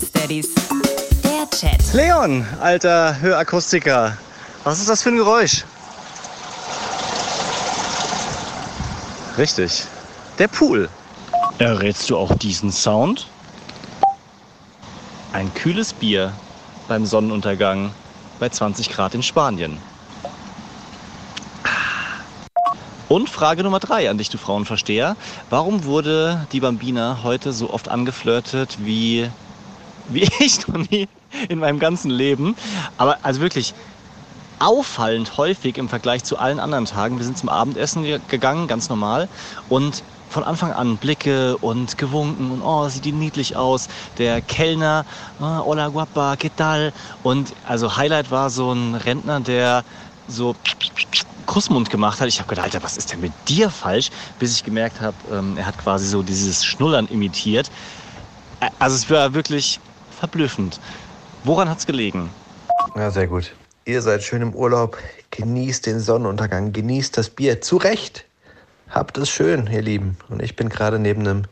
Daddies. Der Chat. Leon, alter Hörakustiker. Was ist das für ein Geräusch? Richtig. Der Pool. Errätst du auch diesen Sound? Ein kühles Bier beim Sonnenuntergang bei 20 Grad in Spanien. Und Frage Nummer drei an dich, du Frauenversteher. Warum wurde die Bambina heute so oft angeflirtet wie, wie ich noch nie in meinem ganzen Leben? Aber also wirklich auffallend häufig im Vergleich zu allen anderen Tagen. Wir sind zum Abendessen gegangen, ganz normal. Und von Anfang an Blicke und gewunken und oh, sieht die niedlich aus. Der Kellner, oh, hola guapa, ¿qué tal? Und also Highlight war so ein Rentner, der so Kussmund gemacht hat. Ich habe gedacht, Alter, was ist denn mit dir falsch? Bis ich gemerkt habe, ähm, er hat quasi so dieses Schnullern imitiert. Also es war wirklich verblüffend. Woran hat es gelegen? Ja, sehr gut. Ihr seid schön im Urlaub, genießt den Sonnenuntergang, genießt das Bier. Zu Recht. Habt es schön, ihr Lieben. Und ich bin gerade neben einem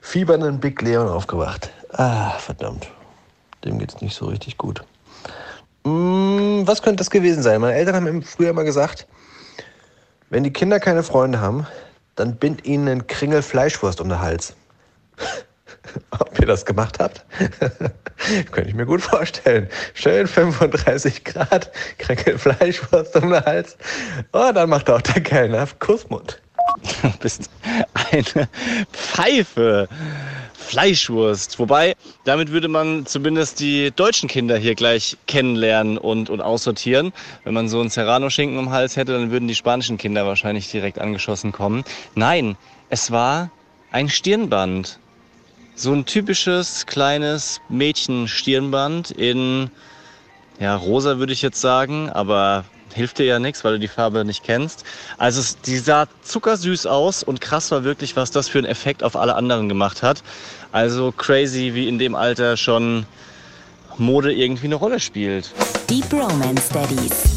fiebernden Big Leon aufgewacht. Ah, verdammt. Dem geht's nicht so richtig gut. Hm, was könnte das gewesen sein? Meine Eltern haben früher immer gesagt, wenn die Kinder keine Freunde haben, dann bind ihnen ein Kringel Fleischwurst um den Hals. Ihr das gemacht habt? Könnte ich mir gut vorstellen. Schön 35 Grad, Kringel Fleischwurst um den Hals. Oh, dann macht auch der Kellner Kussmund. Du bist eine Pfeife. Fleischwurst. Wobei, damit würde man zumindest die deutschen Kinder hier gleich kennenlernen und, und aussortieren. Wenn man so einen Serrano-Schinken im Hals hätte, dann würden die spanischen Kinder wahrscheinlich direkt angeschossen kommen. Nein, es war ein Stirnband. So ein typisches kleines Mädchen-Stirnband in, ja, rosa würde ich jetzt sagen, aber hilft dir ja nichts, weil du die Farbe nicht kennst. Also die sah zuckersüß aus und krass war wirklich, was das für einen Effekt auf alle anderen gemacht hat. Also crazy, wie in dem Alter schon Mode irgendwie eine Rolle spielt. Die Bromance Daddies.